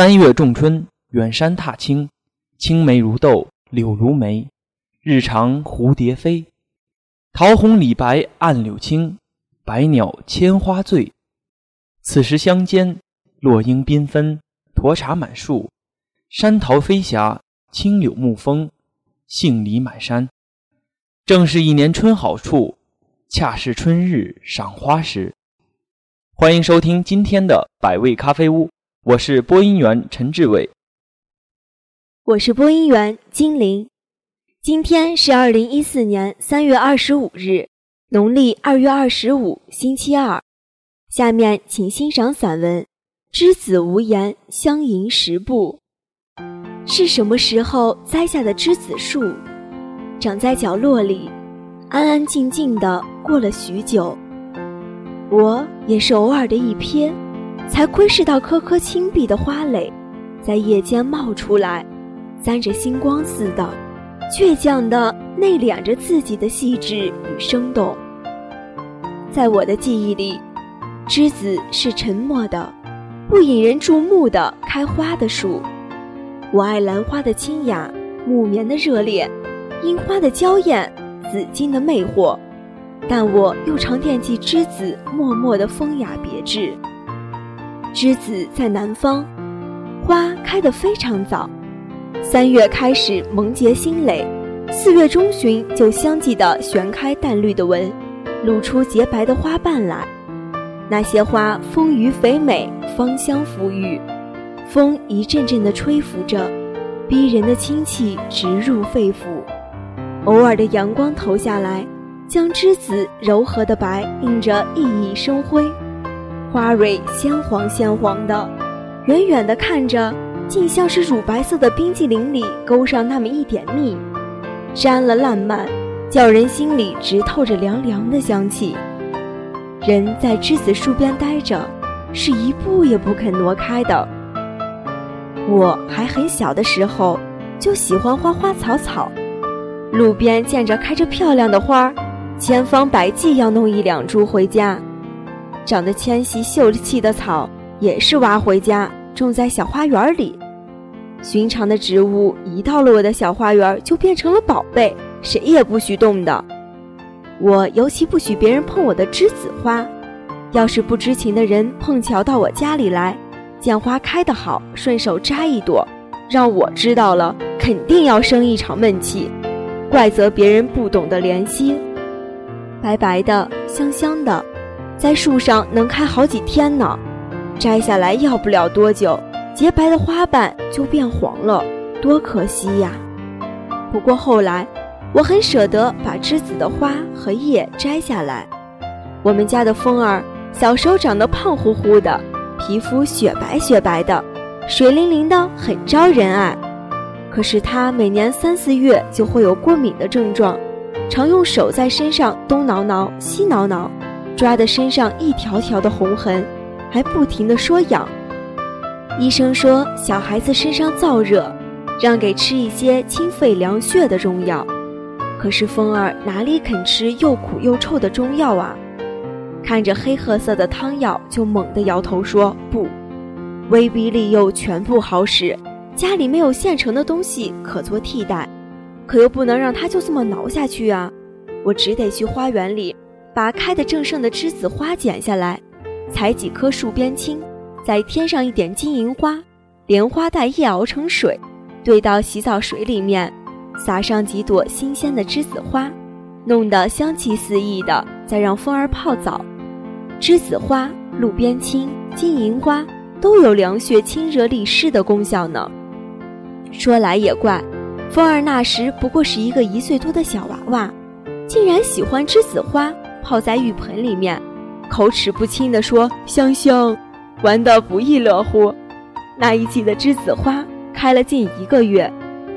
三月仲春，远山踏青，青梅如豆，柳如眉。日长蝴蝶飞，桃红李白暗柳青，百鸟千花醉。此时乡间，落英缤纷，沱茶满树，山桃飞霞，青柳沐风，杏梨满山。正是一年春好处，恰是春日赏花时。欢迎收听今天的百味咖啡屋。我是播音员陈志伟，我是播音员金玲。今天是二零一四年三月二十五日，农历二月二十五，星期二。下面请欣赏散文《之子无言，相迎十步》。是什么时候栽下的栀子树，长在角落里，安安静静的过了许久。我也是偶尔的一瞥。才窥视到颗颗青碧的花蕾，在夜间冒出来，沾着星光似的，倔强地内敛着自己的细致与生动。在我的记忆里，栀子是沉默的、不引人注目的开花的树。我爱兰花的清雅，木棉的热烈，樱花的娇艳，紫荆的魅惑，但我又常惦记栀子默默的风雅别致。栀子在南方，花开得非常早，三月开始萌结新蕾，四月中旬就相继的旋开淡绿的纹，露出洁白的花瓣来。那些花丰腴肥美，芳香馥郁，风一阵阵的吹拂着，逼人的清气直入肺腑。偶尔的阳光投下来，将栀子柔和的白映着熠熠生辉。花蕊鲜黄鲜黄的，远远的看着，竟像是乳白色的冰激凌里勾上那么一点蜜，沾了烂漫，叫人心里直透着凉凉的香气。人在栀子树边待着，是一步也不肯挪开的。我还很小的时候，就喜欢花花草草，路边见着开着漂亮的花，千方百计要弄一两株回家。长得纤细秀气的草，也是挖回家种在小花园里。寻常的植物一到了我的小花园，就变成了宝贝，谁也不许动的。我尤其不许别人碰我的栀子花。要是不知情的人碰巧到我家里来，见花开得好，顺手摘一朵，让我知道了，肯定要生一场闷气，怪责别人不懂得怜惜。白白的，香香的。在树上能开好几天呢，摘下来要不了多久，洁白的花瓣就变黄了，多可惜呀！不过后来，我很舍得把栀子的花和叶摘下来。我们家的风儿小时候长得胖乎乎的，皮肤雪白雪白的，水灵灵的，很招人爱。可是它每年三四月就会有过敏的症状，常用手在身上东挠挠西挠挠。抓的身上一条条的红痕，还不停的说痒。医生说小孩子身上燥热，让给吃一些清肺凉血的中药。可是风儿哪里肯吃又苦又臭的中药啊？看着黑褐色的汤药，就猛地摇头说不，威逼利诱全不好使。家里没有现成的东西可做替代，可又不能让他就这么挠下去啊！我只得去花园里。把开得正盛的栀子花剪下来，采几棵树边青，再添上一点金银花，莲花带叶熬成水，兑到洗澡水里面，撒上几朵新鲜的栀子花，弄得香气四溢的，再让风儿泡澡。栀子花、路边青、金银花都有凉血清热利湿的功效呢。说来也怪，风儿那时不过是一个一岁多的小娃娃，竟然喜欢栀子花。泡在浴盆里面，口齿不清地说：“香香，玩得不亦乐乎。”那一季的栀子花开了近一个月，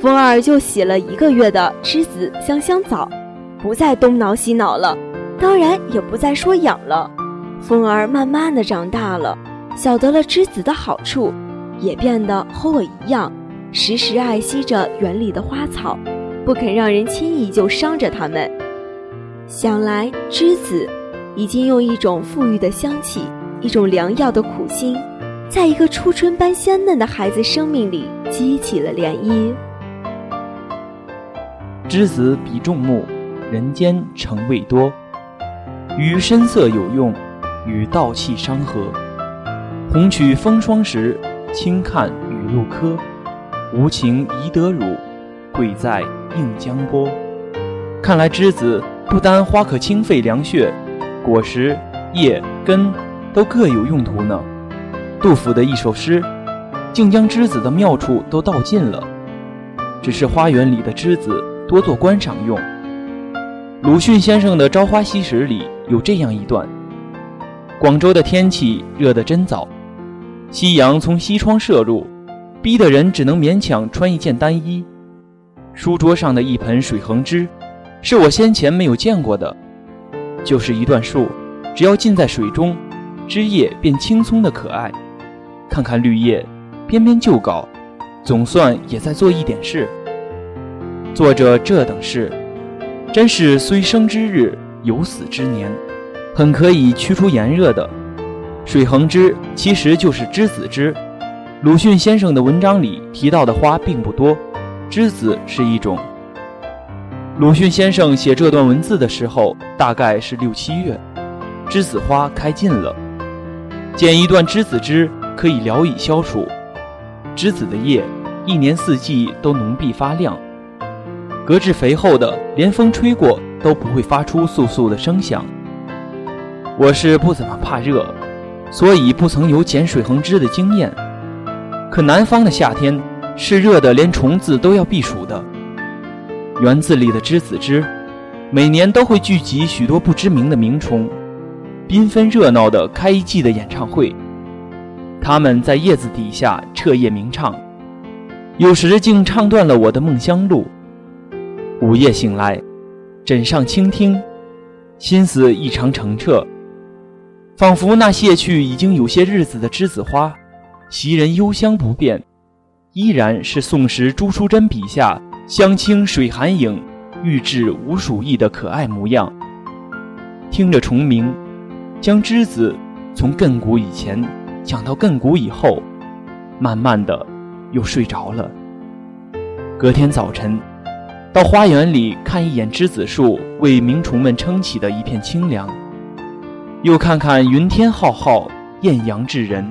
风儿就洗了一个月的栀子香香澡，不再东挠西挠了，当然也不再说痒了。风儿慢慢的长大了，晓得了栀子的好处，也变得和我一样，时时爱惜着园里的花草，不肯让人轻易就伤着它们。想来，栀子已经用一种馥郁的香气，一种良药的苦心，在一个初春般鲜嫩的孩子生命里激起了涟漪。栀子比众目，人间成味多。与深色有用，与道气相合。红曲风霜时，轻看雨露柯。无情宜得汝，贵在映江波。看来栀子不单花可清肺凉血，果实、叶、根都各有用途呢。杜甫的一首诗，竟将栀子的妙处都道尽了。只是花园里的栀子多做观赏用。鲁迅先生的《朝花夕拾》里有这样一段：广州的天气热得真早，夕阳从西窗射入。逼得人只能勉强穿一件单衣。书桌上的一盆水横枝，是我先前没有见过的。就是一段树，只要浸在水中，枝叶便青葱的可爱。看看绿叶，编编旧稿，总算也在做一点事。做着这等事，真是虽生之日，有死之年，很可以驱除炎热的。水衡枝其实就是栀子枝。鲁迅先生的文章里提到的花并不多，栀子是一种。鲁迅先生写这段文字的时候，大概是六七月，栀子花开尽了。剪一段栀子枝可以聊以消暑。栀子的叶一年四季都浓碧发亮，格质肥厚的，连风吹过都不会发出簌簌的声响。我是不怎么怕热，所以不曾有剪水横枝的经验。可南方的夏天是热的，连虫子都要避暑的。园子里的栀子枝，每年都会聚集许多不知名的鸣虫，缤纷热闹的开一季的演唱会。它们在叶子底下彻夜鸣唱，有时竟唱断了我的梦乡路。午夜醒来，枕上倾听，心思异常澄澈，仿佛那谢去已经有些日子的栀子花。袭人幽香不变，依然是宋时朱淑珍笔下香清水寒影，玉质无鼠意的可爱模样。听着虫鸣，将栀子从亘古以前讲到亘古以后，慢慢的又睡着了。隔天早晨，到花园里看一眼栀子树为鸣虫们撑起的一片清凉，又看看云天浩浩，艳阳炙人。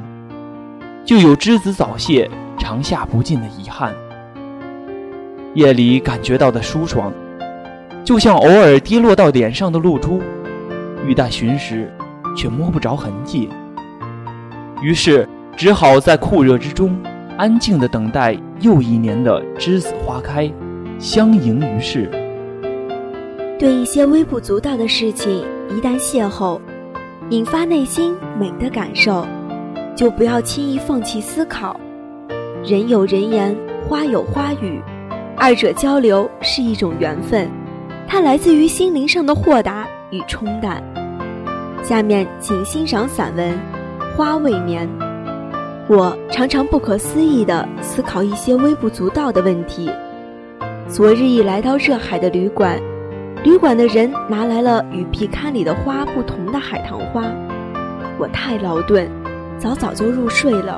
就有栀子早谢，长夏不尽的遗憾。夜里感觉到的舒爽，就像偶尔跌落到脸上的露珠，欲待寻时，却摸不着痕迹。于是只好在酷热之中，安静地等待又一年的栀子花开，相迎于世。对一些微不足道的事情，一旦邂逅，引发内心美的感受。就不要轻易放弃思考。人有人言，花有花语，二者交流是一种缘分，它来自于心灵上的豁达与冲淡。下面请欣赏散文《花未眠》。我常常不可思议地思考一些微不足道的问题。昨日一来到热海的旅馆，旅馆的人拿来了与壁龛里的花不同的海棠花，我太劳顿。早早就入睡了，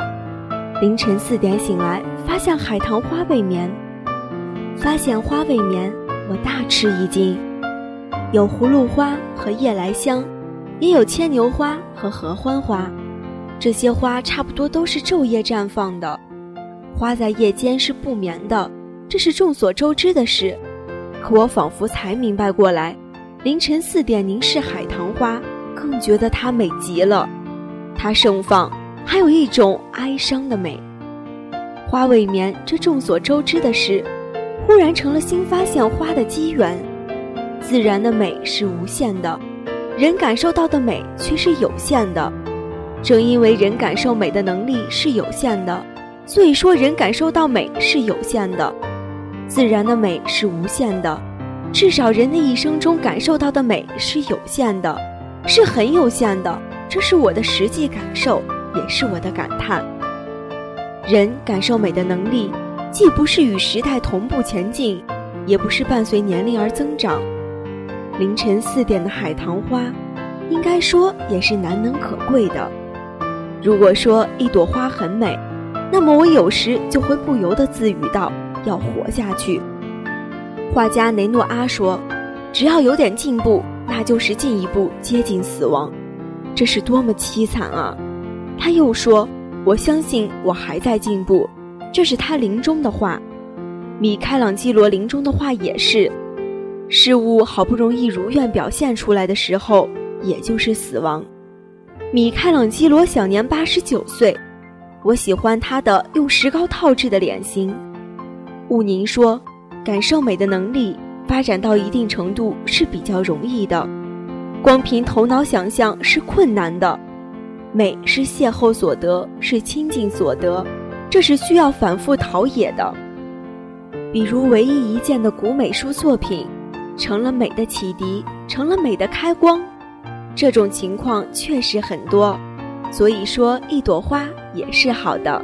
凌晨四点醒来，发现海棠花未眠。发现花未眠，我大吃一惊。有葫芦花和夜来香，也有牵牛花和合欢花。这些花差不多都是昼夜绽放的，花在夜间是不眠的，这是众所周知的事。可我仿佛才明白过来，凌晨四点凝视海棠花，更觉得它美极了。它盛放，还有一种哀伤的美。花未眠，这众所周知的事，忽然成了新发现花的机缘。自然的美是无限的，人感受到的美却是有限的。正因为人感受美的能力是有限的，所以说人感受到美是有限的。自然的美是无限的，至少人的一生中感受到的美是有限的，是很有限的。这是我的实际感受，也是我的感叹。人感受美的能力，既不是与时代同步前进，也不是伴随年龄而增长。凌晨四点的海棠花，应该说也是难能可贵的。如果说一朵花很美，那么我有时就会不由得自语道：“要活下去。”画家雷诺阿说：“只要有点进步，那就是进一步接近死亡。”这是多么凄惨啊！他又说：“我相信我还在进步。”这是他临终的话。米开朗基罗临终的话也是：“事物好不容易如愿表现出来的时候，也就是死亡。”米开朗基罗享年八十九岁。我喜欢他的用石膏套制的脸型。务宁说，感受美的能力发展到一定程度是比较容易的，光凭头脑想象是困难的。美是邂逅所得，是亲近所得，这是需要反复陶冶的。比如唯一一件的古美术作品，成了美的启迪，成了美的开光，这种情况确实很多。所以说，一朵花也是好的。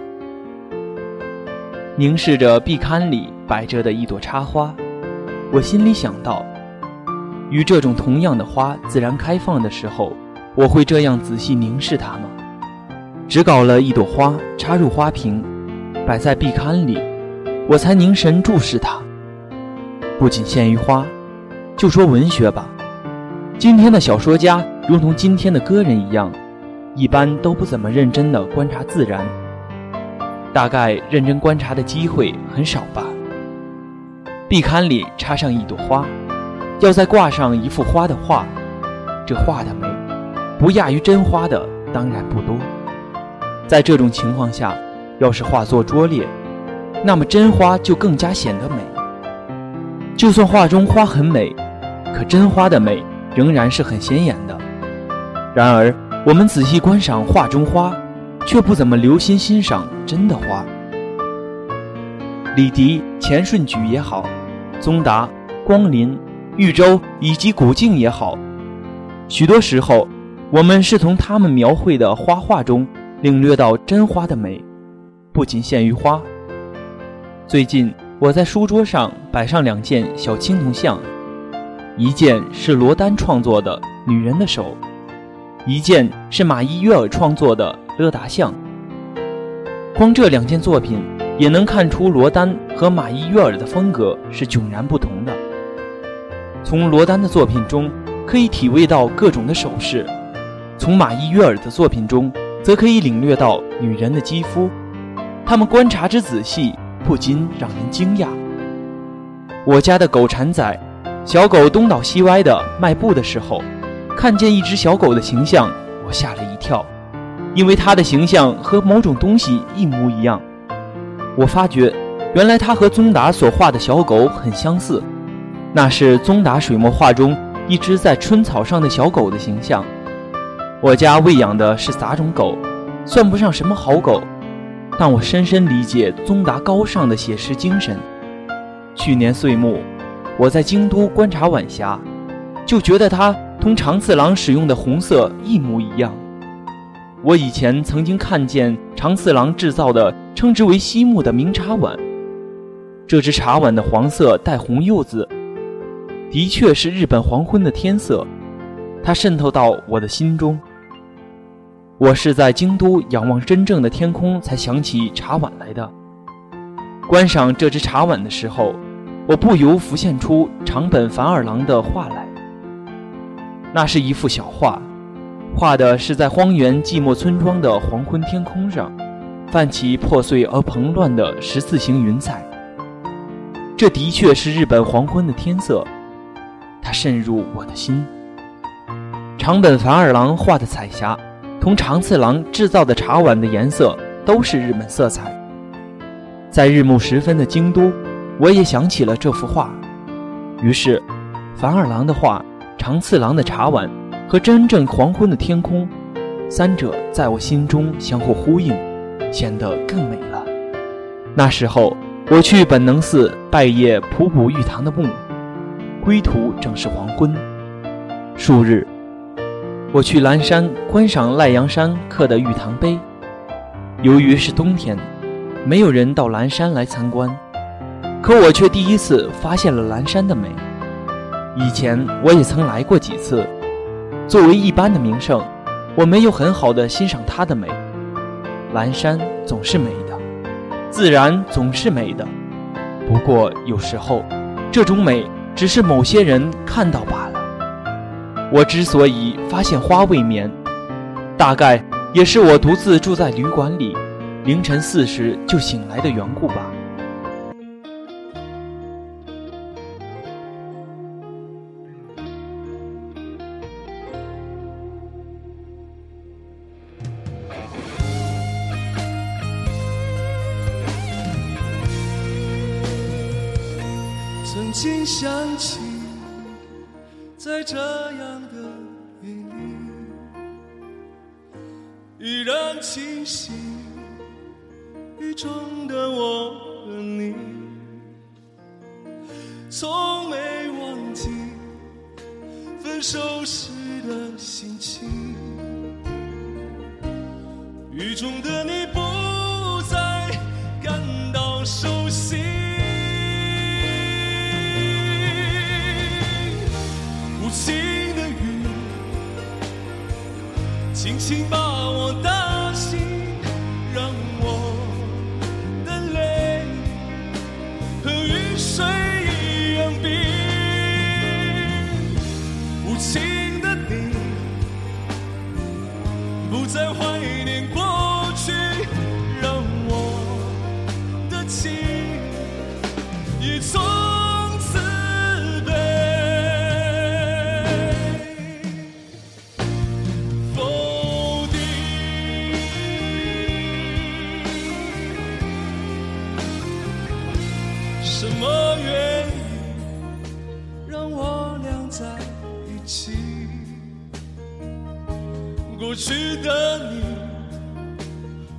凝视着壁龛里摆着的一朵插花，我心里想到：与这种同样的花自然开放的时候，我会这样仔细凝视它吗？只搞了一朵花插入花瓶，摆在壁龛里，我才凝神注视它。不仅限于花，就说文学吧，今天的小说家如同今天的歌人一样。一般都不怎么认真的观察自然，大概认真观察的机会很少吧。壁龛里插上一朵花，要再挂上一幅花的画，这画的美，不亚于真花的当然不多。在这种情况下，要是画作拙劣，那么真花就更加显得美。就算画中花很美，可真花的美仍然是很显眼的。然而。我们仔细观赏画中花，却不怎么留心欣赏真的花。李迪、钱顺举也好，宗达、光林、豫州以及古镜也好，许多时候，我们是从他们描绘的花画中领略到真花的美，不仅限于花。最近我在书桌上摆上两件小青铜像，一件是罗丹创作的女人的手。一件是马伊约尔创作的勒达像，光这两件作品也能看出罗丹和马伊约尔的风格是迥然不同的。从罗丹的作品中可以体味到各种的手势，从马伊约尔的作品中则可以领略到女人的肌肤。他们观察之仔细，不禁让人惊讶。我家的狗产仔，小狗东倒西歪的迈步的时候。看见一只小狗的形象，我吓了一跳，因为它的形象和某种东西一模一样。我发觉，原来它和宗达所画的小狗很相似，那是宗达水墨画中一只在春草上的小狗的形象。我家喂养的是杂种狗，算不上什么好狗，但我深深理解宗达高尚的写实精神。去年岁末，我在京都观察晚霞，就觉得它。同长次郎使用的红色一模一样。我以前曾经看见长次郎制造的称之为西木的明茶碗，这只茶碗的黄色带红釉子，的确是日本黄昏的天色，它渗透到我的心中。我是在京都仰望真正的天空才想起茶碗来的。观赏这只茶碗的时候，我不由浮现出长本繁二郎的画来。那是一幅小画，画的是在荒原寂寞村庄的黄昏天空上，泛起破碎而蓬乱的十字形云彩。这的确是日本黄昏的天色，它渗入我的心。长本繁二郎画的彩霞，同长次郎制造的茶碗的颜色都是日本色彩。在日暮时分的京都，我也想起了这幅画，于是，凡二郎的画。长次郎的茶碗和真正黄昏的天空，三者在我心中相互呼应，显得更美了。那时候，我去本能寺拜谒普普玉堂的墓，归途正是黄昏。数日，我去蓝山观赏赖阳山刻的玉堂碑。由于是冬天，没有人到蓝山来参观，可我却第一次发现了蓝山的美。以前我也曾来过几次，作为一般的名胜，我没有很好的欣赏它的美，阑珊总是美的，自然总是美的。不过有时候，这种美只是某些人看到罢了。我之所以发现花未眠，大概也是我独自住在旅馆里，凌晨四时就醒来的缘故吧。曾经想起，在这样依然清晰，雨中的我和你，从没忘记分手时的心情。雨中的你不轻轻把我打什么原因让我俩在一起？过去的你，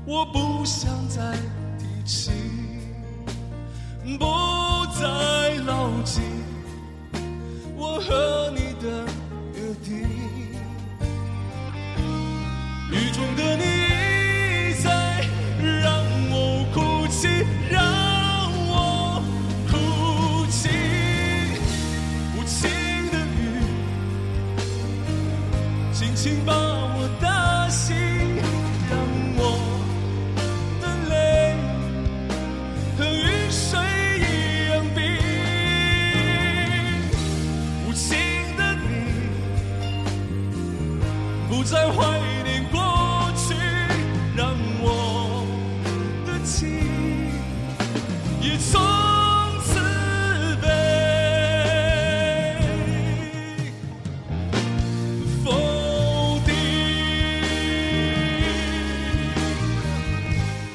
我不想再提起，不再牢记我和你的约定。雨中的你。轻轻把我带。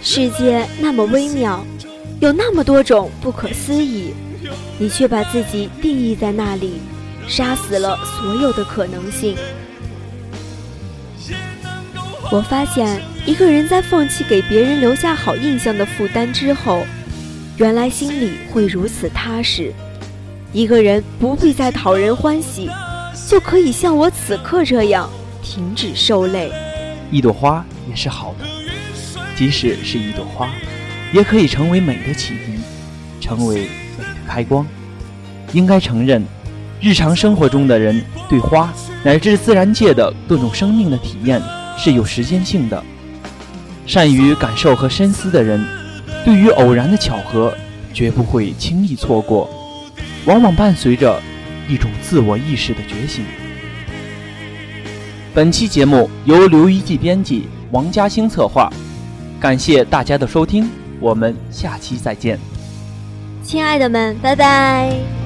世界那么微妙，有那么多种不可思议，你却把自己定义在那里，杀死了所有的可能性。我发现，一个人在放弃给别人留下好印象的负担之后，原来心里会如此踏实。一个人不必再讨人欢喜，就可以像我此刻这样停止受累。一朵花也是好的。即使是一朵花，也可以成为美的启迪，成为美的开光。应该承认，日常生活中的人对花乃至自然界的各种生命的体验是有时间性的。善于感受和深思的人，对于偶然的巧合绝不会轻易错过，往往伴随着一种自我意识的觉醒。本期节目由刘一记编辑，王嘉兴策划。感谢大家的收听，我们下期再见，亲爱的们，拜拜。